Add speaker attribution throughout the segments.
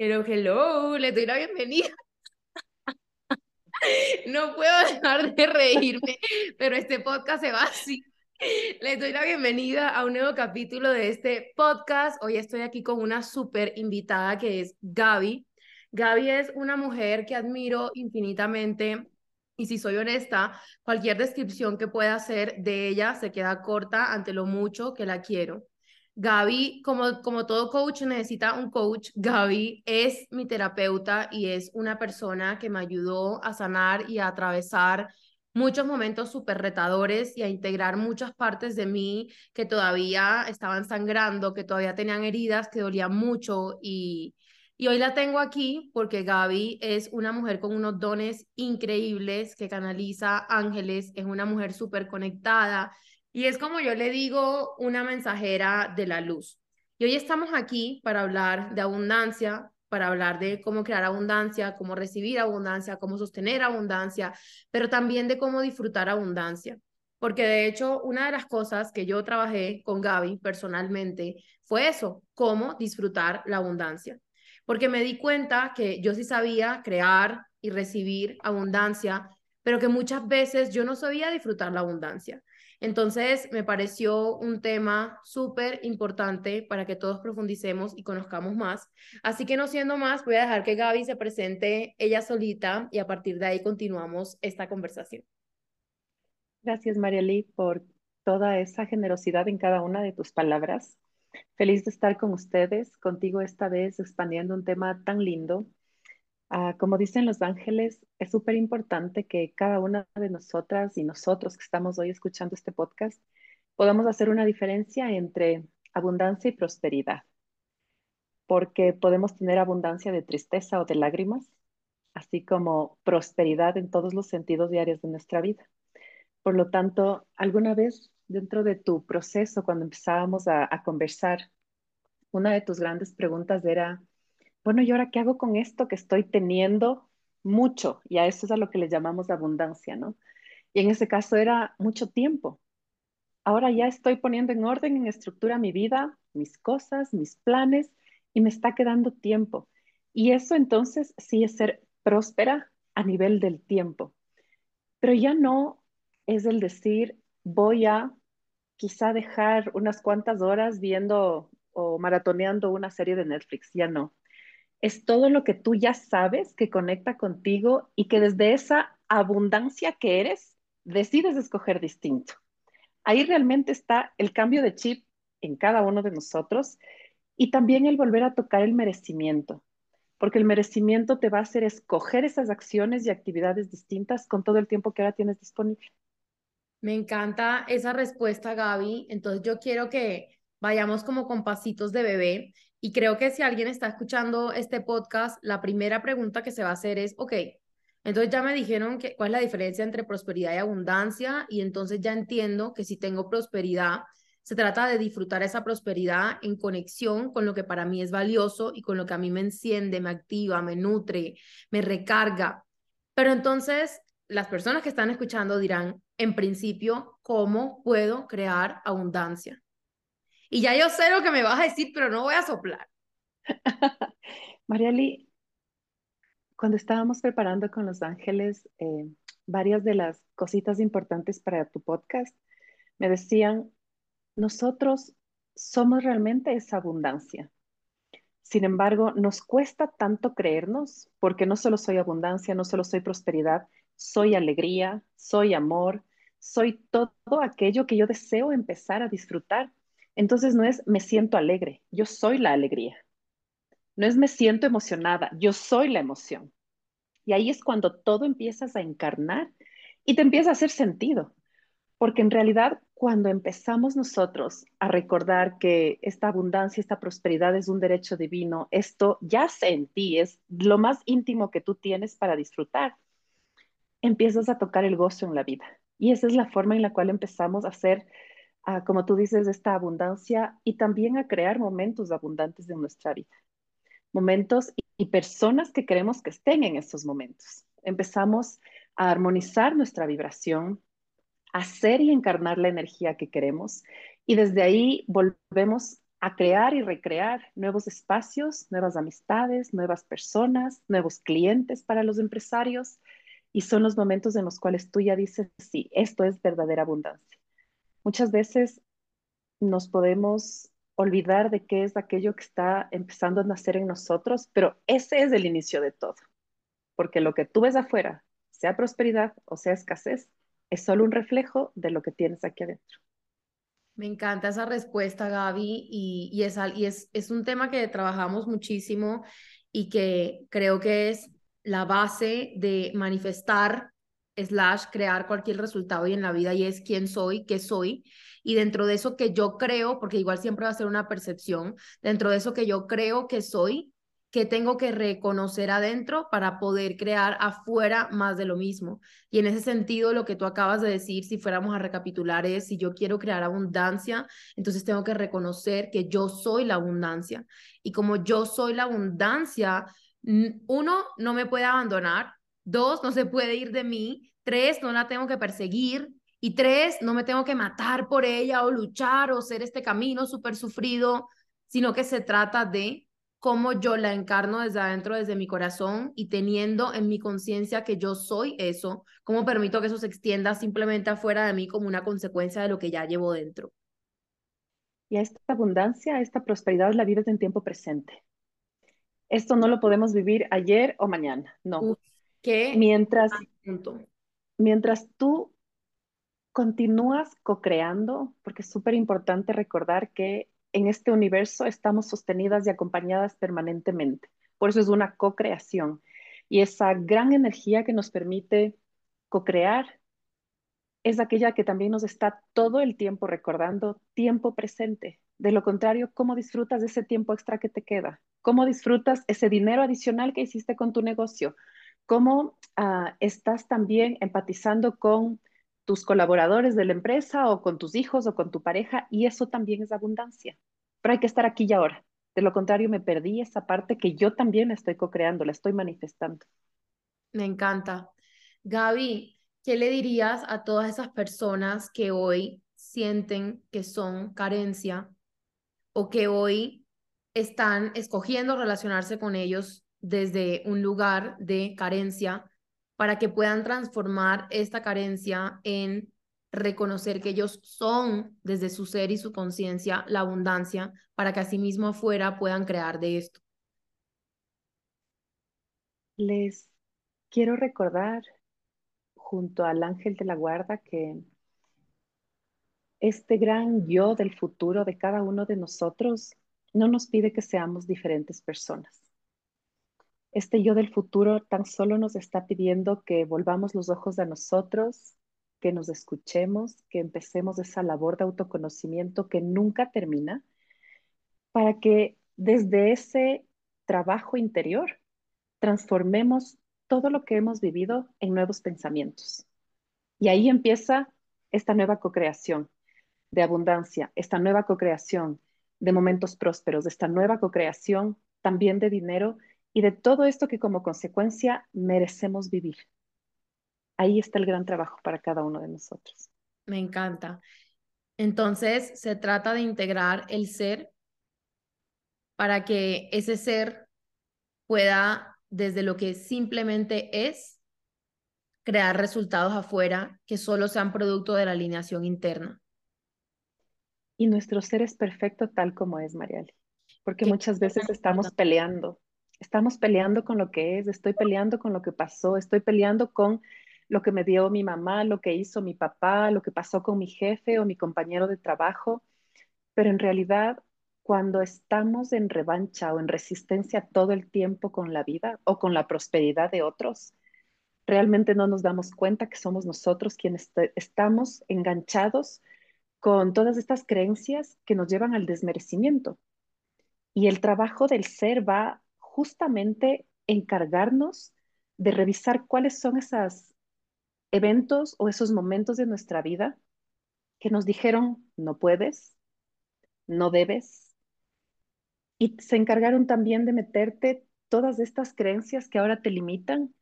Speaker 1: Hello, hello, le doy la bienvenida. No puedo dejar de reírme, pero este podcast se va así. Les doy la bienvenida a un nuevo capítulo de este podcast. Hoy estoy aquí con una súper invitada que es Gaby. Gaby es una mujer que admiro infinitamente y si soy honesta, cualquier descripción que pueda hacer de ella se queda corta ante lo mucho que la quiero. Gaby, como, como todo coach necesita un coach, Gaby es mi terapeuta y es una persona que me ayudó a sanar y a atravesar muchos momentos súper retadores y a integrar muchas partes de mí que todavía estaban sangrando, que todavía tenían heridas, que dolían mucho y, y hoy la tengo aquí porque Gaby es una mujer con unos dones increíbles que canaliza ángeles, es una mujer súper conectada y es como yo le digo, una mensajera de la luz. Y hoy estamos aquí para hablar de abundancia, para hablar de cómo crear abundancia, cómo recibir abundancia, cómo sostener abundancia, pero también de cómo disfrutar abundancia. Porque de hecho, una de las cosas que yo trabajé con Gaby personalmente fue eso, cómo disfrutar la abundancia. Porque me di cuenta que yo sí sabía crear y recibir abundancia, pero que muchas veces yo no sabía disfrutar la abundancia. Entonces, me pareció un tema súper importante para que todos profundicemos y conozcamos más. Así que no siendo más, voy a dejar que Gaby se presente ella solita y a partir de ahí continuamos esta conversación.
Speaker 2: Gracias, Marieli, por toda esa generosidad en cada una de tus palabras. Feliz de estar con ustedes, contigo esta vez expandiendo un tema tan lindo Ah, como dicen los ángeles, es súper importante que cada una de nosotras y nosotros que estamos hoy escuchando este podcast podamos hacer una diferencia entre abundancia y prosperidad, porque podemos tener abundancia de tristeza o de lágrimas, así como prosperidad en todos los sentidos diarios de nuestra vida. Por lo tanto, alguna vez dentro de tu proceso, cuando empezábamos a conversar, una de tus grandes preguntas era, bueno, ¿y ahora qué hago con esto que estoy teniendo mucho? Y a eso es a lo que le llamamos abundancia, ¿no? Y en ese caso era mucho tiempo. Ahora ya estoy poniendo en orden, en estructura mi vida, mis cosas, mis planes, y me está quedando tiempo. Y eso entonces sí es ser próspera a nivel del tiempo. Pero ya no es el decir, voy a quizá dejar unas cuantas horas viendo o maratoneando una serie de Netflix, ya no es todo lo que tú ya sabes que conecta contigo y que desde esa abundancia que eres, decides escoger distinto. Ahí realmente está el cambio de chip en cada uno de nosotros y también el volver a tocar el merecimiento, porque el merecimiento te va a hacer escoger esas acciones y actividades distintas con todo el tiempo que ahora tienes disponible.
Speaker 1: Me encanta esa respuesta, Gaby. Entonces yo quiero que vayamos como con pasitos de bebé y creo que si alguien está escuchando este podcast, la primera pregunta que se va a hacer es, ok, entonces ya me dijeron que, cuál es la diferencia entre prosperidad y abundancia y entonces ya entiendo que si tengo prosperidad, se trata de disfrutar esa prosperidad en conexión con lo que para mí es valioso y con lo que a mí me enciende, me activa, me nutre, me recarga. Pero entonces las personas que están escuchando dirán, en principio, ¿cómo puedo crear abundancia? Y ya yo sé lo que me vas a decir, pero no voy a soplar.
Speaker 2: Mariali, cuando estábamos preparando con Los Ángeles eh, varias de las cositas importantes para tu podcast, me decían, nosotros somos realmente esa abundancia. Sin embargo, nos cuesta tanto creernos porque no solo soy abundancia, no solo soy prosperidad, soy alegría, soy amor, soy todo aquello que yo deseo empezar a disfrutar entonces no es me siento alegre, yo soy la alegría. No es me siento emocionada, yo soy la emoción. Y ahí es cuando todo empiezas a encarnar y te empieza a hacer sentido. Porque en realidad cuando empezamos nosotros a recordar que esta abundancia, esta prosperidad es un derecho divino, esto yace en ti, es lo más íntimo que tú tienes para disfrutar, empiezas a tocar el gozo en la vida. Y esa es la forma en la cual empezamos a como tú dices, esta abundancia y también a crear momentos abundantes en nuestra vida. Momentos y, personas que queremos que estén en estos momentos. Empezamos a armonizar nuestra vibración, a hacer y encarnar la energía que queremos y desde ahí volvemos a crear y recrear nuevos espacios, nuevas amistades, nuevas personas, nuevos clientes para los empresarios. Y son los momentos en los cuales tú ya dices, sí, esto es verdadera abundancia. Muchas veces nos podemos olvidar de qué es aquello que está empezando a nacer en nosotros, pero ese es el inicio de todo. Porque lo que tú ves afuera, sea prosperidad o sea escasez, es solo un reflejo de lo que tienes aquí adentro.
Speaker 1: Me encanta esa respuesta, Gaby, y, y, es, y es, es un tema que trabajamos muchísimo y que creo que es la base de manifestar slash crear cualquier resultado y en la vida y es quién soy, qué soy. Y dentro de eso que yo creo, porque igual siempre va a ser una percepción, dentro de eso que yo creo que soy, que tengo que reconocer adentro para poder crear afuera más de lo mismo. Y en ese sentido, lo que tú acabas de decir, si fuéramos a recapitular, es si yo quiero crear abundancia, entonces tengo que reconocer que yo soy la abundancia. Y como yo soy la abundancia, uno, no me puede abandonar, dos, no se puede ir de mí, tres, no la tengo que perseguir. Y tres, no me tengo que matar por ella o luchar o ser este camino súper sufrido, sino que se trata de cómo yo la encarno desde adentro, desde mi corazón y teniendo en mi conciencia que yo soy eso, cómo permito que eso se extienda simplemente afuera de mí como una consecuencia de lo que ya llevo dentro.
Speaker 2: Y a esta abundancia, esta prosperidad la vives en tiempo presente. Esto no lo podemos vivir ayer o mañana, no.
Speaker 1: ¿Qué?
Speaker 2: Mientras, mientras tú continúas co-creando, porque es súper importante recordar que en este universo estamos sostenidas y acompañadas permanentemente. Por eso es una co-creación. Y esa gran energía que nos permite co-crear es aquella que también nos está todo el tiempo recordando tiempo presente. De lo contrario, ¿cómo disfrutas de ese tiempo extra que te queda? ¿Cómo disfrutas ese dinero adicional que hiciste con tu negocio? ¿Cómo uh, estás también empatizando con tus colaboradores de la empresa o con tus hijos o con tu pareja y eso también es abundancia. Pero hay que estar aquí y ahora. De lo contrario, me perdí esa parte que yo también estoy co-creando, la estoy manifestando.
Speaker 1: Me encanta. Gaby, ¿qué le dirías a todas esas personas que hoy sienten que son carencia o que hoy están escogiendo relacionarse con ellos desde un lugar de carencia para que puedan transformar esta carencia en reconocer que ellos son desde su ser y su conciencia la abundancia para que asimismo afuera puedan crear de esto.
Speaker 2: Les quiero recordar junto al ángel de la guarda que este gran yo del futuro de cada uno de nosotros no nos pide que seamos diferentes personas este yo del futuro tan solo nos está pidiendo que volvamos los ojos a nosotros, que nos escuchemos, que empecemos esa labor de autoconocimiento que nunca termina, para que desde ese trabajo interior transformemos todo lo que hemos vivido en nuevos pensamientos. Y ahí empieza esta nueva co-creación de abundancia, esta nueva co-creación de momentos prósperos, esta nueva co-creación también de dinero y de todo esto que como consecuencia merecemos vivir. Ahí está el gran trabajo para cada uno de nosotros.
Speaker 1: Me encanta. Entonces, se trata de integrar el ser para que ese ser pueda, desde lo que simplemente es, crear resultados afuera que solo sean producto de la alineación interna.
Speaker 2: Y nuestro ser es perfecto tal como es, Mariali, porque muchas veces estamos peleando Estamos peleando con lo que es, estoy peleando con lo que pasó, estoy peleando con lo que me dio mi mamá, lo que hizo mi papá, lo que pasó con mi jefe o mi compañero de trabajo. Pero en realidad, cuando estamos en revancha o en resistencia todo el tiempo con la vida o con la prosperidad de otros, realmente no nos damos cuenta que somos nosotros quienes estamos enganchados con todas estas creencias que nos llevan al desmerecimiento. Y el trabajo del ser va justamente encargarnos de revisar cuáles son esos eventos o esos momentos de nuestra vida que nos dijeron no puedes, no debes. Y se encargaron también de meterte todas estas creencias que ahora te limitan,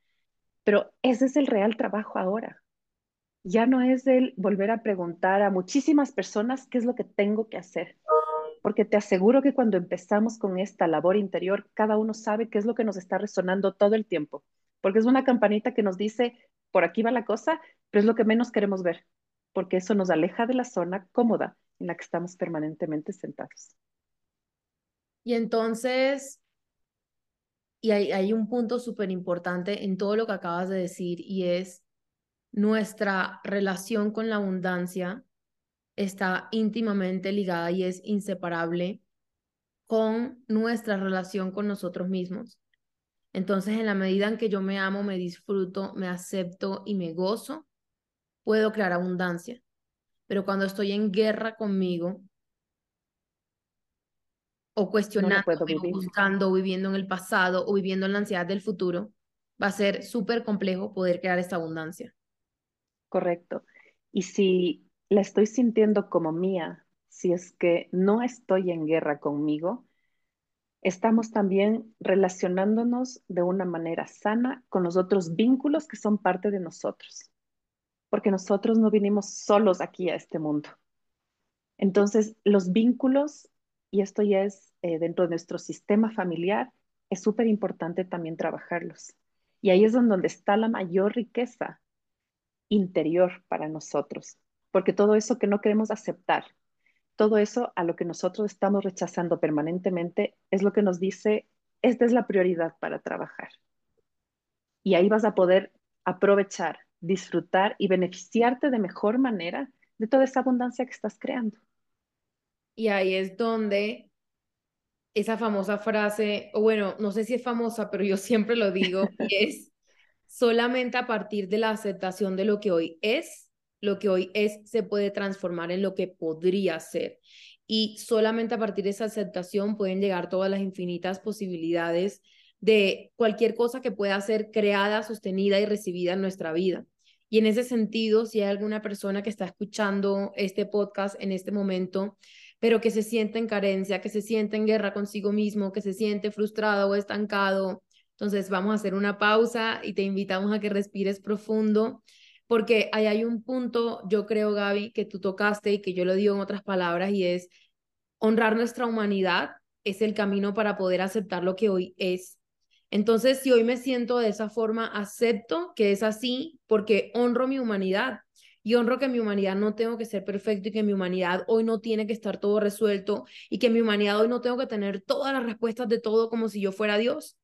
Speaker 2: pero ese es el real trabajo ahora. Ya no es el volver a preguntar a muchísimas personas qué es lo que tengo que hacer, porque te aseguro que cuando empezamos con esta labor interior, cada uno sabe qué es lo que nos está resonando todo el tiempo, porque es una campanita que nos dice, por aquí va la cosa, pero es lo que menos queremos ver, porque eso nos aleja de la zona cómoda en la que estamos permanentemente sentados.
Speaker 1: Y entonces, y hay, hay un punto súper importante en todo lo que acabas de decir, y es nuestra relación con la abundancia está íntimamente ligada y es inseparable con nuestra relación con nosotros mismos. Entonces, en la medida en que yo me amo, me disfruto, me acepto y me gozo, puedo crear abundancia. Pero cuando estoy en guerra conmigo o cuestionando, buscando, o viviendo en el pasado o viviendo en la ansiedad del futuro, va a ser súper complejo poder crear esta abundancia.
Speaker 2: Correcto. Y si la estoy sintiendo como mía, si es que no estoy en guerra conmigo, estamos también relacionándonos de una manera sana con los otros vínculos que son parte de nosotros, porque nosotros no vinimos solos aquí a este mundo. Entonces, los vínculos, y esto ya es eh, dentro de nuestro sistema familiar, es súper importante también trabajarlos. Y ahí es donde está la mayor riqueza interior para nosotros, porque todo eso que no queremos aceptar, todo eso a lo que nosotros estamos rechazando permanentemente es lo que nos dice, esta es la prioridad para trabajar. Y ahí vas a poder aprovechar, disfrutar y beneficiarte de mejor manera de toda esa abundancia que estás creando.
Speaker 1: Y ahí es donde esa famosa frase, o bueno, no sé si es famosa, pero yo siempre lo digo, y es solamente a partir de la aceptación de lo que hoy es, lo que hoy es se puede transformar en lo que podría ser. Y solamente a partir de esa aceptación pueden llegar todas las infinitas posibilidades de cualquier cosa que pueda ser creada, sostenida y recibida en nuestra vida. Y en ese sentido, si hay alguna persona que está escuchando este podcast en este momento, pero que se siente en carencia, que se siente en guerra consigo mismo, que se siente frustrado o estancado, entonces vamos a hacer una pausa y te invitamos a que respires profundo porque ahí hay un punto, yo creo, Gaby, que tú tocaste y que yo lo digo en otras palabras, y es honrar nuestra humanidad es el camino para poder aceptar lo que hoy es. Entonces, si hoy me siento de esa forma, acepto que es así porque honro mi humanidad y honro que mi humanidad no tengo que ser perfecto y que mi humanidad hoy no tiene que estar todo resuelto y que mi humanidad hoy no tengo que tener todas las respuestas de todo como si yo fuera Dios.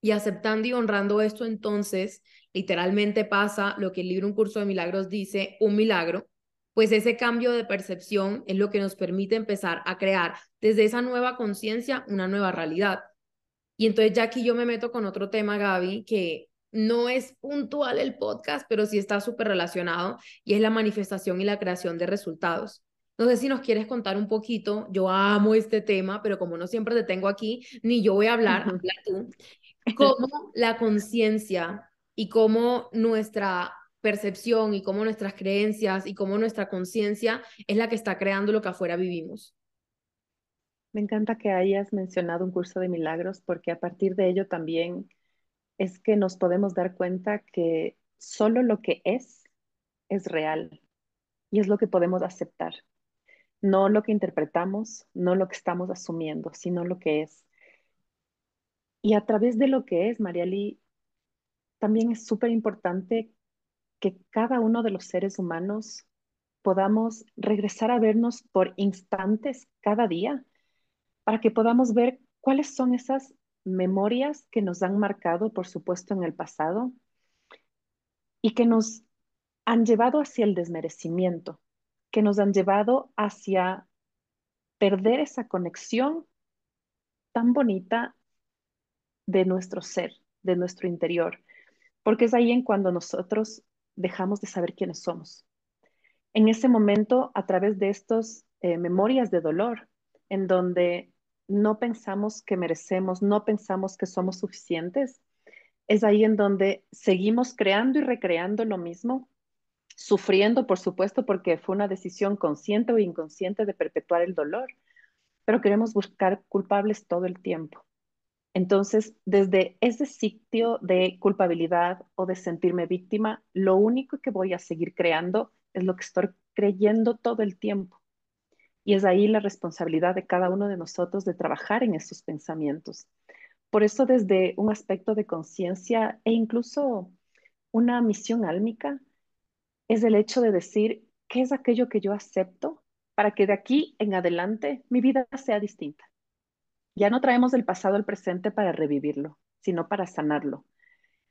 Speaker 1: Y aceptando y honrando esto, entonces literalmente pasa lo que el libro Un curso de milagros dice, un milagro, pues ese cambio de percepción es lo que nos permite empezar a crear desde esa nueva conciencia una nueva realidad. Y entonces ya aquí yo me meto con otro tema, Gaby, que no es puntual el podcast, pero sí está súper relacionado y es la manifestación y la creación de resultados. No sé si nos quieres contar un poquito, yo amo este tema, pero como no siempre te tengo aquí, ni yo voy a hablar, habla tú, cómo la conciencia y cómo nuestra percepción y cómo nuestras creencias y cómo nuestra conciencia es la que está creando lo que afuera vivimos.
Speaker 2: Me encanta que hayas mencionado un curso de milagros porque a partir de ello también es que nos podemos dar cuenta que solo lo que es es real y es lo que podemos aceptar. No lo que interpretamos, no lo que estamos asumiendo, sino lo que es. Y a través de lo que es, Mariali, también es súper importante que cada uno de los seres humanos podamos regresar a vernos por instantes cada día para que podamos ver cuáles son esas memorias que nos han marcado, por supuesto, en el pasado y que nos han llevado hacia el desmerecimiento, que nos han llevado hacia perder esa conexión tan bonita de nuestro ser, de nuestro interior, porque es ahí en cuando nosotros dejamos de saber quiénes somos. En ese momento, a través de estas eh, memorias de dolor, en donde no pensamos que merecemos, no pensamos que somos suficientes, es ahí en donde seguimos creando y recreando lo mismo, sufriendo, por supuesto, porque fue una decisión consciente o inconsciente de perpetuar el dolor, pero queremos buscar culpables todo el tiempo. Entonces, desde ese sitio de culpabilidad o de sentirme víctima, lo único que voy a seguir creando es lo que estoy creyendo todo el tiempo. Y es ahí la responsabilidad de cada uno de nosotros de trabajar en esos pensamientos. Por eso desde un aspecto de conciencia e incluso una misión álmica es el hecho de decir qué es aquello que yo acepto para que de aquí en adelante mi vida sea distinta. Ya no traemos el pasado al presente para revivirlo, sino para sanarlo.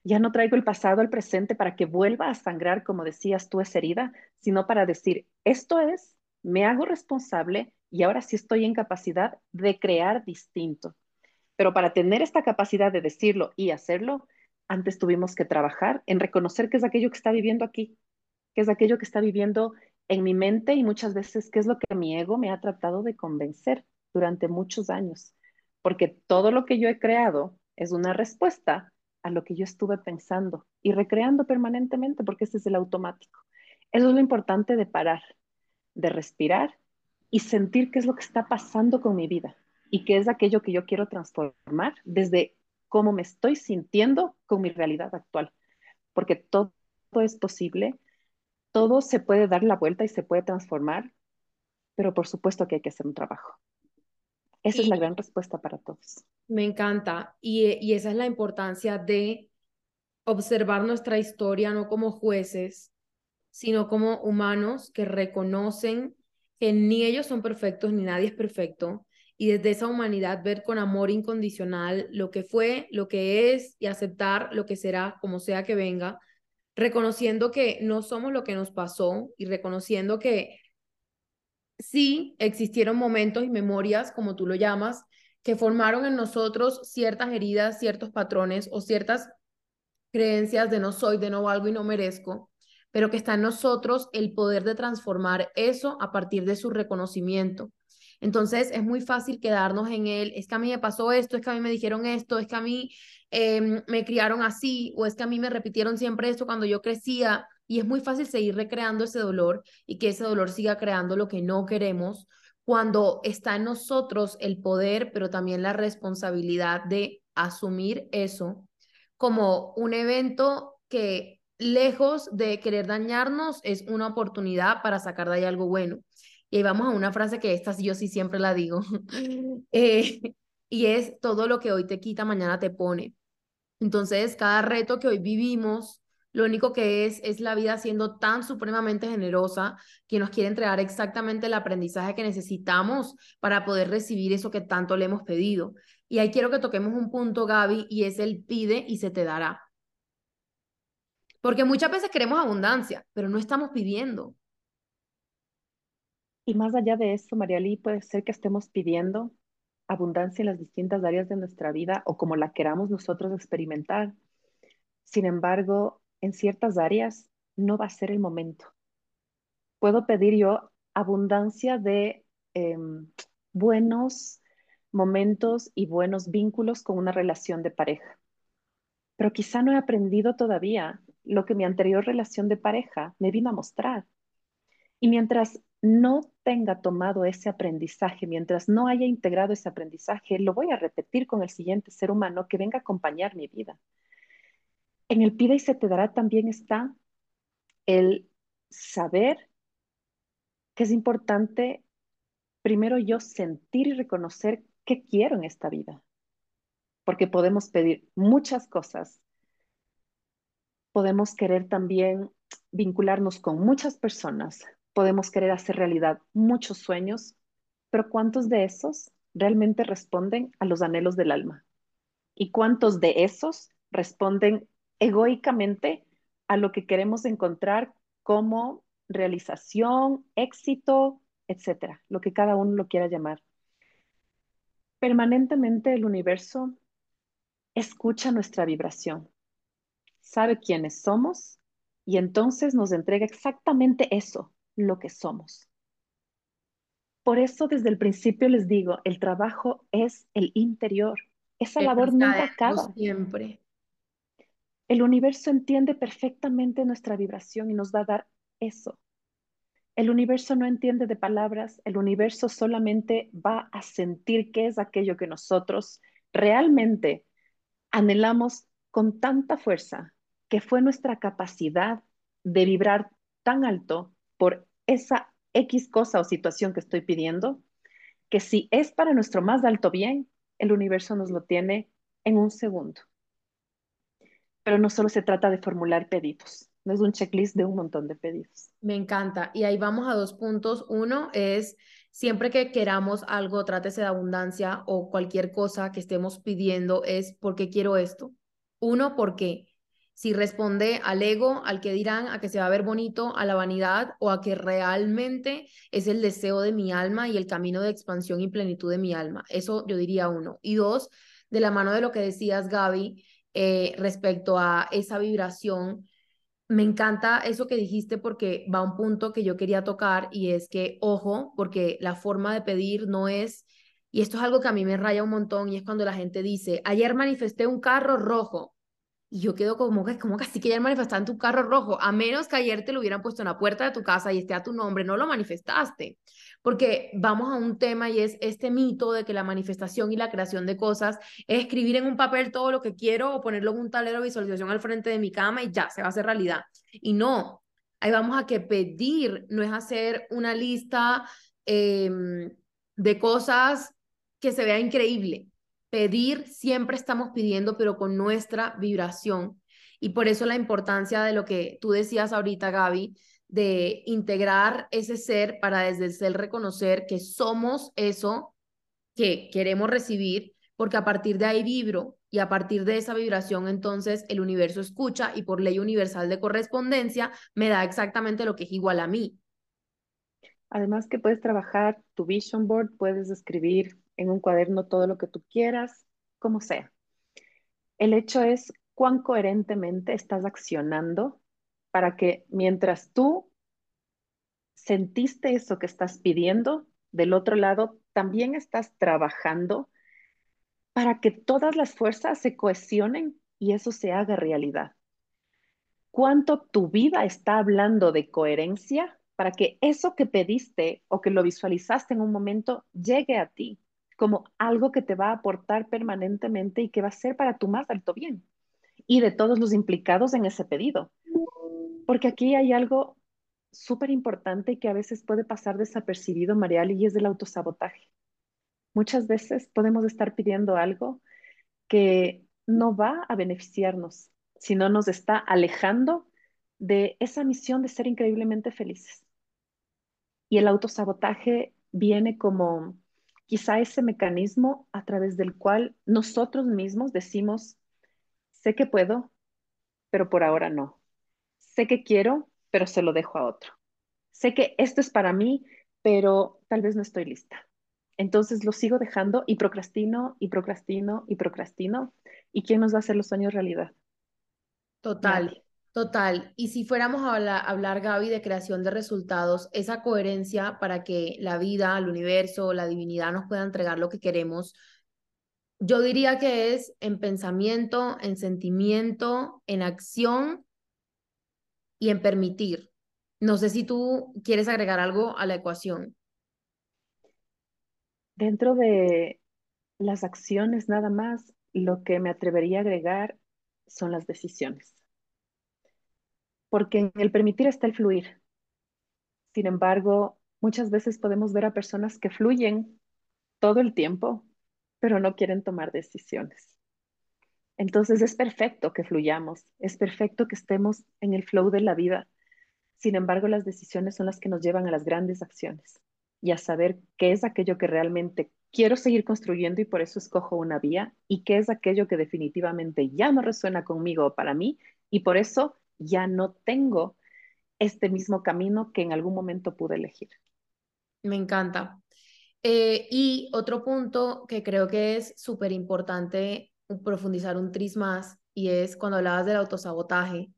Speaker 2: Ya no traigo el pasado al presente para que vuelva a sangrar, como decías tú, esa herida, sino para decir, esto es, me hago responsable y ahora sí estoy en capacidad de crear distinto. Pero para tener esta capacidad de decirlo y hacerlo, antes tuvimos que trabajar en reconocer qué es aquello que está viviendo aquí, qué es aquello que está viviendo en mi mente y muchas veces qué es lo que mi ego me ha tratado de convencer durante muchos años. Porque todo lo que yo he creado es una respuesta a lo que yo estuve pensando y recreando permanentemente, porque ese es el automático. Eso es lo importante de parar, de respirar y sentir qué es lo que está pasando con mi vida y qué es aquello que yo quiero transformar desde cómo me estoy sintiendo con mi realidad actual. Porque todo, es posible, todo se puede dar la vuelta y se puede transformar, pero por supuesto que hay que hacer un trabajo. Esa es la gran respuesta para todos.
Speaker 1: Me encanta. Y, y esa es la importancia de observar nuestra historia no como jueces, sino como humanos que reconocen que ni ellos son perfectos ni nadie es perfecto. Y desde esa humanidad ver con amor incondicional lo que fue, lo que es y aceptar lo que será, como sea que venga, reconociendo que no somos lo que nos pasó y reconociendo que sí existieron momentos y memorias, como tú lo llamas, que formaron en nosotros ciertas heridas, ciertos patrones o ciertas creencias de no soy, de no valgo y no merezco, pero que está en nosotros el poder de transformar eso a partir de su reconocimiento. Entonces es muy fácil quedarnos en él, es que a mí me pasó esto, es que a mí me dijeron esto, es que a mí em, me criaron así, o es que a mí me repitieron siempre esto cuando yo crecía, y es muy fácil seguir recreando ese dolor y que ese dolor siga creando lo que no queremos cuando está en nosotros el poder, pero también la responsabilidad de asumir eso como un evento que lejos de querer dañarnos es una oportunidad para sacar de ahí algo bueno. Y ahí vamos a una frase que esta yo sí siempre la digo, eh, y es todo lo que hoy te quita, mañana te pone. Entonces, cada reto que hoy vivimos, lo único que es es la vida siendo tan supremamente generosa que nos quiere entregar exactamente el aprendizaje que necesitamos para poder recibir eso que tanto le hemos pedido. Y ahí quiero que toquemos un punto, Gaby, y es el pide y se te dará. Porque muchas veces queremos abundancia, pero no estamos pidiendo.
Speaker 2: Y más allá de eso, María Lee, puede ser que estemos pidiendo abundancia en las distintas áreas de nuestra vida o como la queramos nosotros experimentar. Sin embargo, en ciertas áreas no va a ser el momento. Puedo pedir yo abundancia de em, buenos momentos y buenos vínculos con una relación de pareja. Pero quizá no he aprendido todavía lo que mi anterior relación de pareja me vino a mostrar. Y mientras no tenga tomado ese aprendizaje, mientras no haya integrado ese aprendizaje, lo voy a repetir con el siguiente ser humano que venga a acompañar mi vida. En el pide y se te dará también está el saber que es importante primero yo sentir y reconocer qué quiero en esta vida. Porque podemos pedir muchas cosas. Podemos querer también vincularnos con muchas personas. Podemos querer hacer realidad muchos sueños. Pero ¿cuántos de esos realmente responden a los anhelos del alma? ¿Y cuántos de esos responden egoicamente a lo que queremos encontrar como realización, éxito, etcétera, lo que cada uno lo quiera llamar. Permanentemente el universo escucha nuestra vibración, sabe quiénes somos y entonces nos entrega exactamente eso, lo que somos. Por eso desde el principio les digo, el trabajo es el interior. Esa labor nunca acaba.
Speaker 1: Siempre.
Speaker 2: El universo entiende perfectamente nuestra vibración y nos va a dar eso. El universo no entiende de palabras, el universo solamente va a sentir qué es aquello que nosotros realmente anhelamos con tanta fuerza, que fue nuestra capacidad de vibrar tan alto por esa X cosa o situación que estoy pidiendo, que si es para nuestro más alto bien, el universo nos lo tiene en un segundo. Pero no solo se trata de formular pedidos, no es un checklist de un montón de pedidos.
Speaker 1: Me encanta. Y ahí vamos a dos puntos. Uno es, siempre que queramos algo, trátese de abundancia o cualquier cosa que estemos pidiendo, es ¿por qué quiero esto? Uno, ¿por qué? Si responde al ego, al que dirán, a que se va a ver bonito, a la vanidad o a que realmente es el deseo de mi alma y el camino de expansión y plenitud de mi alma. Eso yo diría uno. Y dos, de la mano de lo que decías, Gaby, eh, respecto a esa vibración me encanta eso que dijiste porque va a un punto que yo quería tocar y es que, ojo, porque la forma de pedir no es, y esto es algo que a mí me raya un montón, y es cuando la gente dice, ayer manifesté un carro rojo. Y yo quedo como que, como que así que ayer manifestaste un carro rojo, a menos que ayer te lo hubieran puesto en la puerta de tu casa y esté a tu nombre, no lo manifestaste porque vamos a un tema y es este mito de que la manifestación y la creación de cosas es escribir en un papel todo lo que quiero o ponerlo en un tablero de visualización al frente de mi cama y ya, se va a hacer realidad. Y no, ahí vamos a que pedir no es hacer una lista em, de cosas que se vea increíble. Pedir siempre estamos pidiendo, pero con nuestra vibración. Y por eso la importancia de lo que tú decías ahorita, Gaby, de integrar ese ser para desde el ser reconocer que somos eso que queremos recibir, porque a partir de ahí vibro y a partir de esa vibración entonces el universo escucha y por ley universal de correspondencia me da exactamente lo que es igual a mí.
Speaker 2: Además que puedes trabajar tu vision board, puedes escribir en un cuaderno todo lo que tú quieras, como sea. El hecho es cuán coherentemente estás accionando para que mientras tú sentiste eso que estás pidiendo, del otro lado también estás trabajando para que todas las fuerzas se cohesionen y eso se haga realidad. ¿Cuánto tu vida está hablando de coherencia para que eso que pediste o que lo visualizaste en un momento llegue a ti como algo que te va a aportar permanentemente y que va a ser para tu más alto bien y de todos los implicados en ese pedido? Porque aquí hay algo súper importante que a veces puede pasar desapercibido, Mariali, y es del autosabotaje. Muchas veces podemos estar pidiendo algo que no va a beneficiarnos, sino nos está alejando de esa misión de ser increíblemente felices. Y el autosabotaje viene como quizá ese mecanismo a través del cual nosotros mismos decimos, sé que puedo, pero por ahora no sé que quiero, pero se lo dejo a otro. Sé que esto es para mí, pero tal vez no estoy lista. Entonces lo sigo dejando y procrastino y procrastino y procrastino. ¿Y quién nos va a hacer los sueños realidad?
Speaker 1: Total, total. Y si fuéramos a hablar, Gaby, de creación de resultados, esa coherencia para que la vida, el universo, la divinidad nos pueda entregar lo que queremos, yo diría que es en pensamiento, en sentimiento, en acción y en permitir. No sé si tú quieres agregar algo a la ecuación.
Speaker 2: Dentro de las acciones nada más, lo que me atrevería a agregar son las decisiones. Porque en el permitir está el fluir. Sin embargo, muchas veces podemos ver a personas que fluyen todo el tiempo, pero no quieren tomar decisiones. Entonces es perfecto que fluyamos, es perfecto que estemos en el flow de la vida. Sin embargo, las decisiones son las que nos llevan a las grandes acciones y a saber qué es aquello que realmente quiero seguir construyendo y por eso escojo una vía y qué es aquello que definitivamente ya no resuena conmigo o para mí y por eso ya no tengo este mismo camino que en algún momento pude elegir.
Speaker 1: Me encanta. Eh, y otro punto que creo que es súper importante profundizar un tris más y es cuando hablabas del autosabotaje.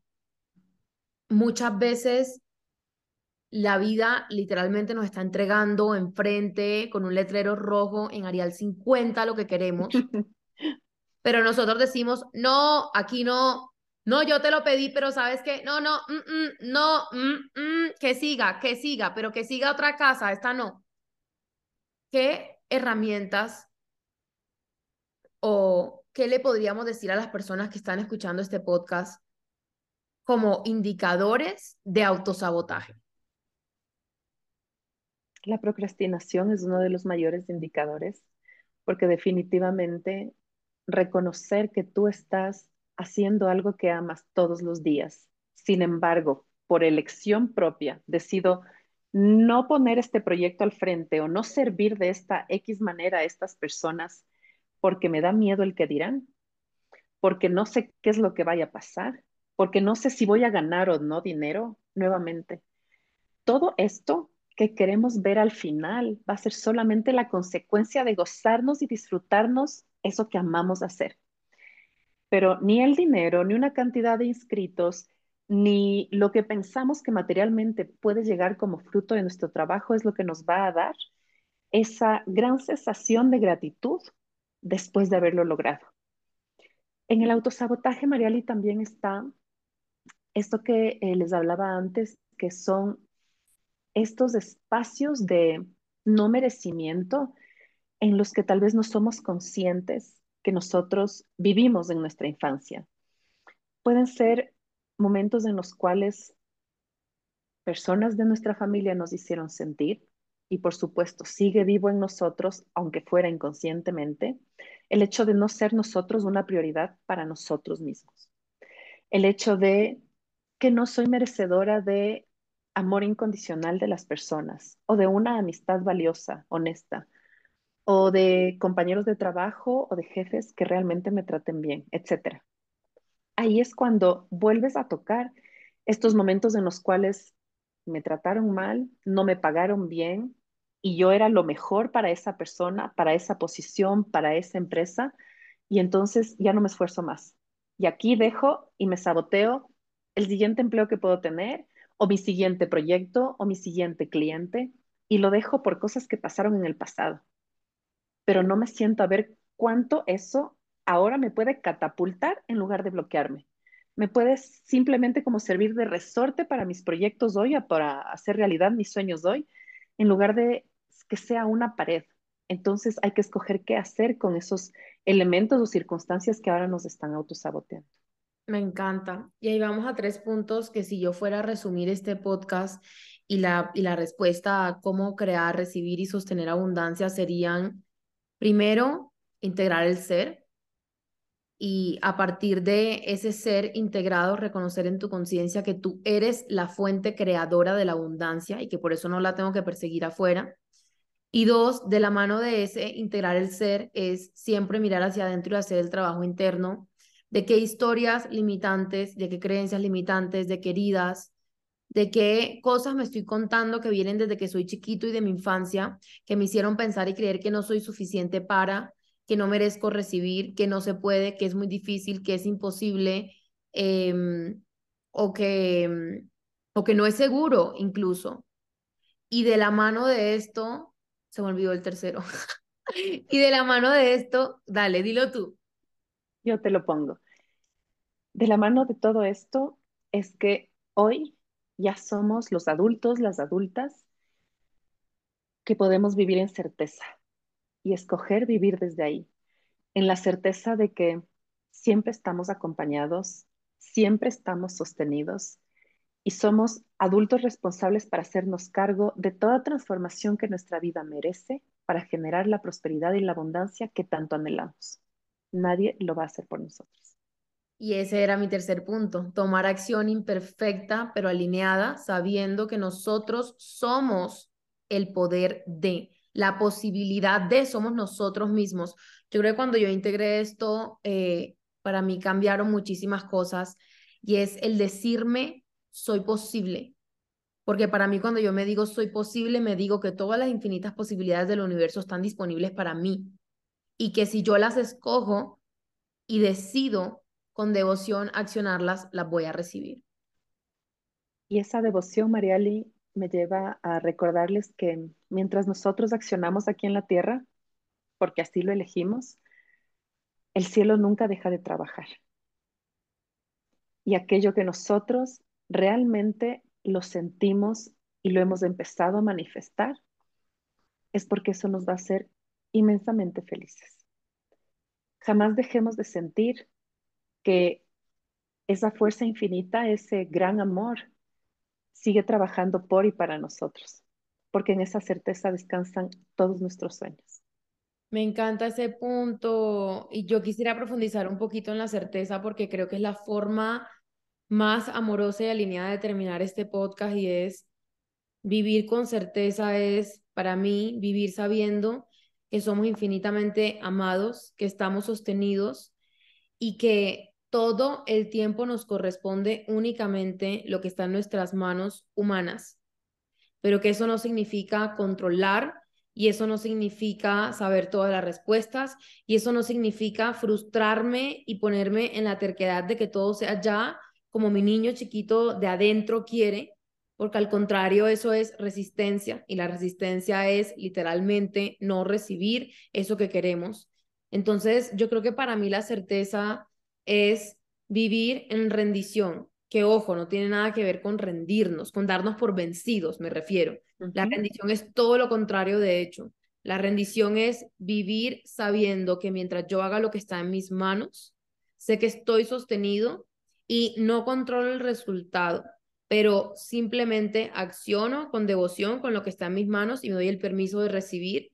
Speaker 1: Muchas veces la vida literalmente nos está entregando enfrente con un letrero rojo en Arial 50 lo que queremos. pero nosotros decimos, no, aquí no, no, yo te lo pedí, pero sabes que, no, no, mm, mm, no, mm, que siga, que siga, pero que siga otra casa, esta no. ¿Qué herramientas o ¿qué le podríamos decir a las personas que están escuchando este podcast como indicadores de autosabotaje?
Speaker 2: La procrastinación es uno de los mayores indicadores porque definitivamente reconocer que tú estás haciendo algo que amas todos los días. Sin embargo, por elección propia, decido no poner este proyecto al frente o no servir de esta X manera a estas personas porque me da miedo el que dirán, porque no sé qué es lo que vaya a pasar, porque no sé si voy a ganar o no dinero nuevamente. Todo esto que queremos ver al final va a ser solamente la consecuencia de gozarnos y disfrutarnos eso que amamos hacer. Pero ni el dinero, ni una cantidad de inscritos, ni lo que pensamos que materialmente puede llegar como fruto de nuestro trabajo es lo que nos va a dar esa gran sensación de gratitud después de haberlo logrado. En el autosabotaje, Mariali, también está esto que eh, les hablaba antes, que son estos espacios de no merecimiento en los que tal vez no somos conscientes que nosotros vivimos en nuestra infancia. Pueden ser momentos en los cuales personas de nuestra familia nos hicieron sentir y por supuesto sigue vivo en nosotros, aunque fuera inconscientemente, el hecho de no ser nosotros una prioridad para nosotros mismos. El hecho de que no soy merecedora de amor incondicional de las personas o de una amistad valiosa, honesta, o de compañeros de trabajo o de jefes que realmente me traten bien, etcétera ahí es cuando vuelves a tocar estos momentos en los cuales me trataron mal, no me pagaron bien y yo era lo mejor para esa persona, para esa posición, para esa empresa y entonces ya no me esfuerzo más. Y aquí dejo y me saboteo el siguiente empleo que puedo tener o mi siguiente proyecto o mi siguiente cliente y lo dejo por cosas que pasaron en el pasado. Pero no me siento a ver cuánto eso ahora me puede catapultar en lugar de bloquearme. Me puede simplemente como servir de resorte para mis proyectos hoy, para hacer realidad mis sueños hoy, en lugar de que sea una pared. Entonces hay que escoger qué hacer con esos elementos o circunstancias que ahora nos están autosaboteando.
Speaker 1: Me encanta. Y ahí vamos a tres puntos que si yo fuera a resumir este podcast y la, y la respuesta a cómo crear, recibir y sostener abundancia serían, primero, integrar el ser, y a partir de ese ser integrado, reconocer en tu conciencia que tú eres la fuente creadora de la abundancia y que por eso no la tengo que perseguir afuera. Y dos, de la mano de ese integrar el ser es siempre mirar hacia adentro y hacer el trabajo interno de qué historias limitantes, de qué creencias limitantes, de qué heridas, de qué cosas me estoy contando que vienen desde que soy chiquito y de mi infancia, que me hicieron pensar y creer que no soy suficiente para, que no merezco recibir, que no se puede, que es muy difícil, que es imposible em, o, que, o que no es seguro incluso. Y de la mano de esto, se me olvidó el tercero. y de la mano de esto, dale, dilo tú.
Speaker 2: Yo te lo pongo. De la mano de todo esto es que hoy ya somos los adultos, las adultas, que podemos vivir en certeza, y escoger vivir desde ahí, en la certeza de que siempre estamos acompañados, siempre estamos sostenidos y somos adultos responsables para hacernos cargo de toda transformación que nuestra vida merece para generar la prosperidad y la abundancia que tanto anhelamos. Nadie lo va a hacer por nosotros.
Speaker 1: Y ese era mi tercer punto, tomar acción imperfecta pero alineada, sabiendo que nosotros somos el poder de la posibilidad de somos nosotros mismos. Yo creo que cuando yo integré esto, eh, para mí cambiaron muchísimas cosas y es el decirme soy posible. Porque para mí cuando yo me digo soy posible, me digo que todas las infinitas posibilidades del universo están disponibles para mí y que si yo las escojo y decido con devoción accionarlas, las voy a recibir.
Speaker 2: Y esa devoción, Mariali, me lleva a recordarles que mientras nosotros accionamos aquí en la tierra, porque así lo elegimos, el cielo nunca deja de trabajar. Y aquello que nosotros realmente lo sentimos y lo hemos empezado a manifestar, es porque eso nos va a hacer inmensamente felices. Jamás dejemos de sentir que esa fuerza infinita, ese gran amor, sigue trabajando por y para nosotros. porque en esa certeza descansan todos nuestros sueños.
Speaker 1: Me encanta ese punto y yo quisiera profundizar un poquito en la certeza porque creo que es la forma más amorosa y alineada de terminar este podcast y es vivir con certeza es para mí vivir sabiendo que somos infinitamente amados, que estamos sostenidos y que todo el tiempo nos corresponde únicamente lo que está en nuestras manos humanas, pero que eso no significa controlar y eso no significa saber todas las respuestas y eso no significa frustrarme y ponerme en la terquedad de que todo sea ya como mi niño chiquito de adentro quiere, porque al contrario eso es resistencia y la resistencia es literalmente no recibir eso que queremos. Entonces, yo creo que para mí la certeza es vivir en rendición, que ojo, no tiene nada que ver con rendirnos, con darnos por vencidos, me refiero. La rendición es todo lo contrario, de hecho. La rendición es vivir sabiendo que mientras yo haga lo que está en mis manos, sé que estoy sostenido y no controlo el resultado, pero simplemente acciono con devoción con lo que está en mis manos y me doy el permiso de recibir,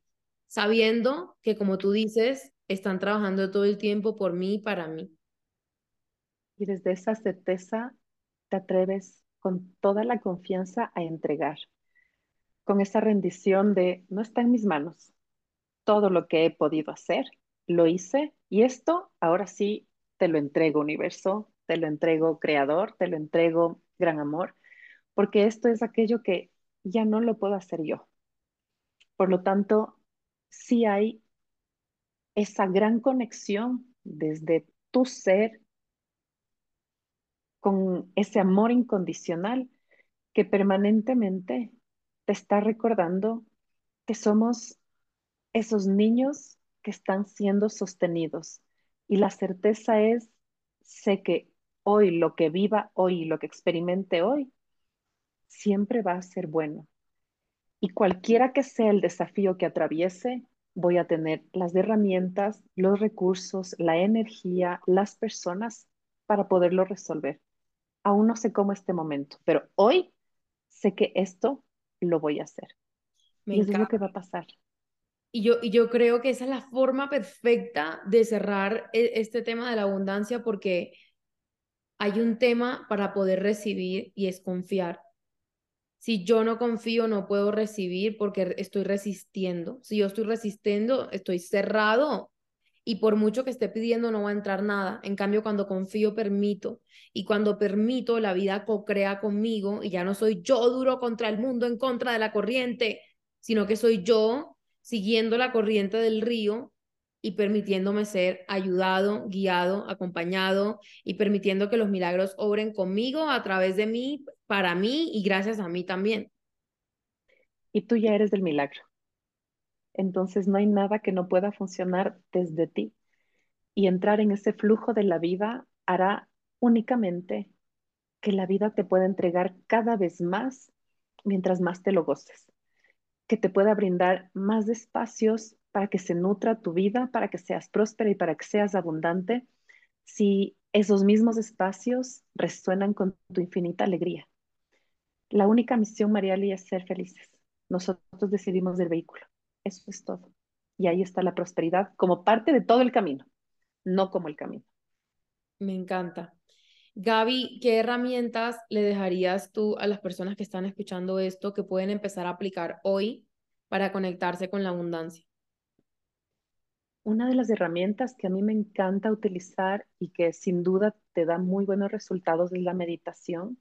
Speaker 1: sabiendo que, como tú dices, están trabajando todo el tiempo por mí y para mí.
Speaker 2: Y desde esa certeza te atreves con toda la confianza a entregar, con esa rendición de no está en mis manos. Todo lo que he podido hacer, lo hice y esto ahora sí te lo entrego, universo, te lo entrego, creador, te lo entrego, gran amor, porque esto es aquello que ya no lo puedo hacer yo. Por lo tanto, sí hay esa gran conexión desde tu ser con ese amor incondicional que permanentemente te está recordando que somos esos niños que están siendo sostenidos. Y la certeza es, sé que hoy lo que viva hoy, lo que experimente hoy, siempre va a ser bueno. Y cualquiera que sea el desafío que atraviese, voy a tener las herramientas, los recursos, la energía, las personas para poderlo resolver aún no sé cómo este momento, pero hoy sé que esto lo voy a hacer. Me y es lo que va a pasar.
Speaker 1: Y yo, y yo creo que esa es la forma perfecta de cerrar e, este tema de la abundancia porque hay un tema para poder recibir y es confiar. Si yo no confío, no puedo recibir porque estoy resistiendo. Si yo estoy resistiendo, estoy cerrado y por mucho que esté pidiendo no va a entrar nada. En cambio, cuando confío, permito. Y cuando permito, la vida co-crea conmigo y ya no soy yo duro contra el mundo, en contra de la corriente, sino que soy yo siguiendo la corriente del río y permitiéndome ser ayudado, guiado, acompañado y permitiendo que los milagros obren conmigo, a través de mí, para mí y gracias a mí también.
Speaker 2: Y tú ya eres del milagro entonces no hay nada que no pueda funcionar desde ti. Y entrar en ese flujo de la vida hará únicamente que la vida te pueda entregar cada vez más mientras más te lo goces, que te pueda brindar más espacios para que se nutra tu vida, para que seas próspera y para que seas abundante, si esos mismos espacios resuenan con tu infinita alegría. La única misión, Mariali, es ser felices. Nosotros decidimos del vehículo. Eso es todo. Y ahí está la prosperidad como parte de todo el camino, no como el camino.
Speaker 1: Me encanta. Gaby, ¿qué herramientas le dejarías tú a las personas que están escuchando esto que pueden empezar a aplicar hoy para conectarse con la abundancia?
Speaker 2: Una de las herramientas que a mí me encanta utilizar y que sin duda te da muy buenos resultados es la meditación.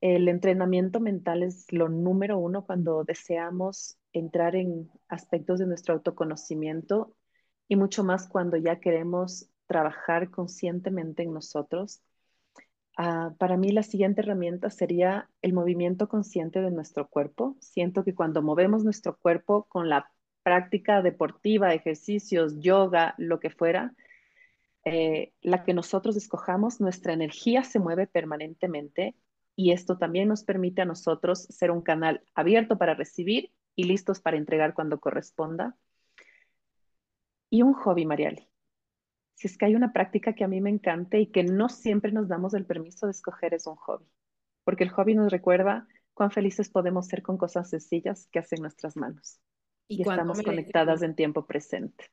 Speaker 2: El entrenamiento mental es lo número uno cuando deseamos entrar en aspectos de nuestro autoconocimiento y mucho más cuando ya queremos trabajar conscientemente en nosotros. Ah, para mí la siguiente herramienta sería el movimiento consciente de nuestro cuerpo. Siento que cuando movemos nuestro cuerpo con la práctica deportiva, ejercicios, yoga, lo que fuera, eh, la que nosotros escojamos, nuestra energía se mueve permanentemente y esto también nos permite a nosotros ser un canal abierto para recibir y listos para entregar cuando corresponda. Y un hobby, Mariali. Si es que hay una práctica que a mí me encanta y que no siempre nos damos el permiso de escoger, es un hobby. Porque el hobby nos recuerda cuán felices podemos ser con cosas sencillas que hacen nuestras manos. Y, estamos conectadas en tiempo presente.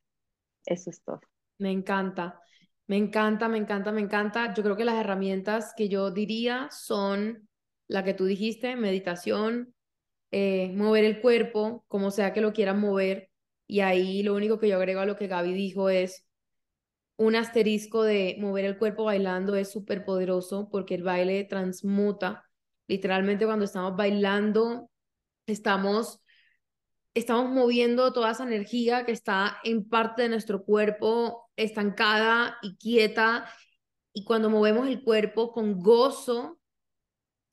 Speaker 2: Eso es todo.
Speaker 1: Me encanta, me encanta, me encanta, me encanta. Yo creo que las herramientas que yo diría son la que tú dijiste, meditación, eh, mover el cuerpo, como sea que lo quieran mover. Y ahí lo único que yo agrego a lo que Gaby dijo es un asterisco de mover el cuerpo bailando es súper poderoso porque el baile transmuta. Literalmente cuando estamos bailando, estamos, estamos moviendo toda esa energía que está en parte de nuestro cuerpo estancada y quieta. Y cuando movemos el cuerpo con gozo,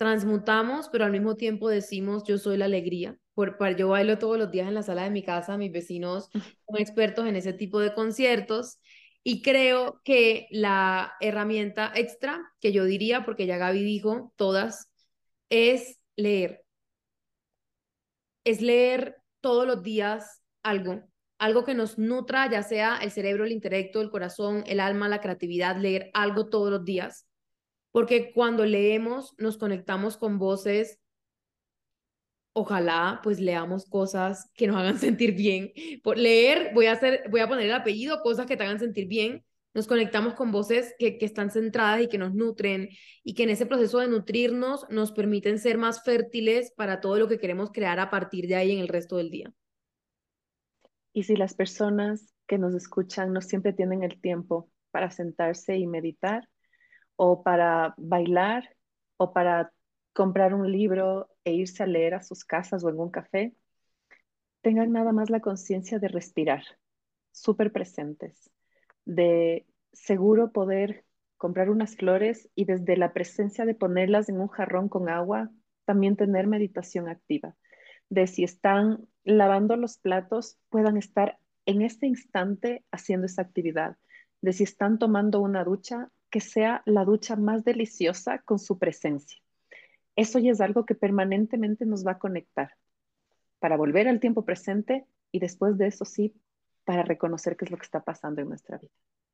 Speaker 1: transmutamos, pero al mismo tiempo decimos, yo soy la alegría. Por, yo bailo todos los días en la sala de mi casa, mis vecinos son expertos en ese tipo de conciertos y creo que la herramienta extra que yo diría, porque ya Gaby dijo todas, es leer. Es leer todos los días algo, algo que nos nutra, ya sea el cerebro, el intelecto, el corazón, el alma, la creatividad, leer algo todos los días. Porque cuando leemos nos conectamos con voces ojalá pues leamos cosas que nos hagan sentir bien. Por leer, voy a, hacer, voy a poner el apellido, cosas que te hagan sentir bien. Nos conectamos con voces que, que están centradas y que nos nutren y que en ese proceso de nutrirnos nos permiten ser más fértiles para todo lo que queremos crear a partir de ahí en el resto del día.
Speaker 2: Y si las personas que nos escuchan no siempre tienen el tiempo para sentarse y meditar o para bailar o para comprar un libro e irse a leer a sus casas o en un café, tengan nada más la conciencia de respirar, súper presentes, de seguro poder comprar unas flores y desde la presencia de ponerlas en un jarrón con agua, también tener meditación activa, de si están lavando los platos, puedan estar en este instante haciendo esa actividad, de si están tomando una ducha, que sea la ducha más deliciosa con su presencia eso ya es algo que permanentemente nos va a conectar para volver al tiempo presente y después de eso sí, para reconocer qué es lo que está pasando en nuestra vida.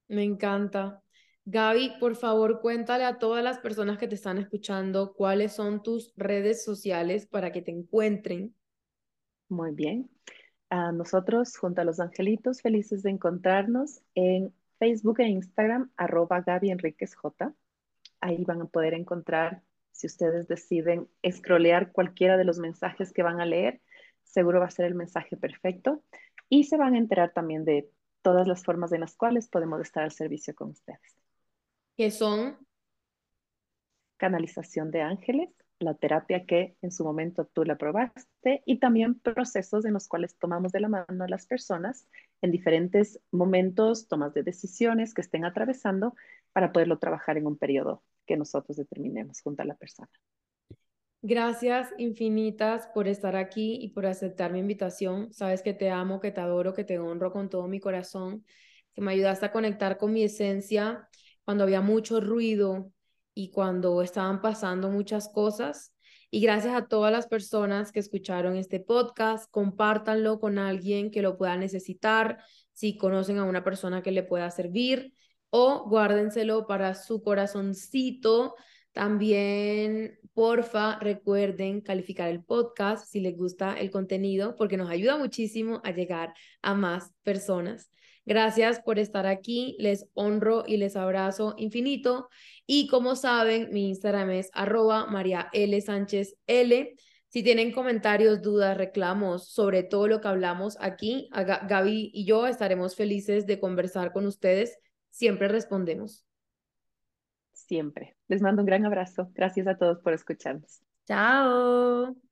Speaker 1: Me encanta. Gaby, por favor, cuéntale a todas las personas que te están escuchando cuáles son tus redes sociales para que te encuentren.
Speaker 2: Muy bien. A nosotros, junto a los angelitos, felices de encontrarnos en Facebook e Instagram, arroba Gaby Enríquez J. Ahí van a poder encontrar si ustedes deciden escrolear cualquiera de los mensajes que van a leer, seguro va a ser el mensaje perfecto y se van a enterar también de todas las formas en las cuales podemos estar al servicio con ustedes.
Speaker 1: ¿Qué son?
Speaker 2: Canalización de ángeles, la terapia que en su momento tú la probaste y también procesos en los cuales tomamos de la mano a las personas en diferentes momentos, tomas de decisiones que estén atravesando para poderlo trabajar en un periodo que nosotros determinemos junto a la persona.
Speaker 1: Gracias infinitas por estar aquí y por aceptar mi invitación. Sabes que te amo, que te adoro, que te honro con todo mi corazón, que me ayudaste a conectar con mi esencia cuando había mucho ruido y cuando estaban pasando muchas cosas. Y gracias a todas las personas que escucharon este podcast, compártanlo con alguien que lo pueda necesitar, si conocen a una persona que le pueda servir o guárdenselo para su corazoncito. También, porfa, recuerden calificar el podcast si les gusta el contenido, porque nos ayuda muchísimo a llegar a más personas. Gracias por estar aquí, les honro y les abrazo infinito. Y como saben, mi Instagram es arroba María L. Sánchez L. Si tienen comentarios, dudas, reclamos sobre todo lo que hablamos aquí, Gaby y yo estaremos felices de conversar con ustedes siempre respondemos.
Speaker 2: Siempre. Les mando un gran abrazo. Gracias a todos por escucharnos.
Speaker 1: Chao.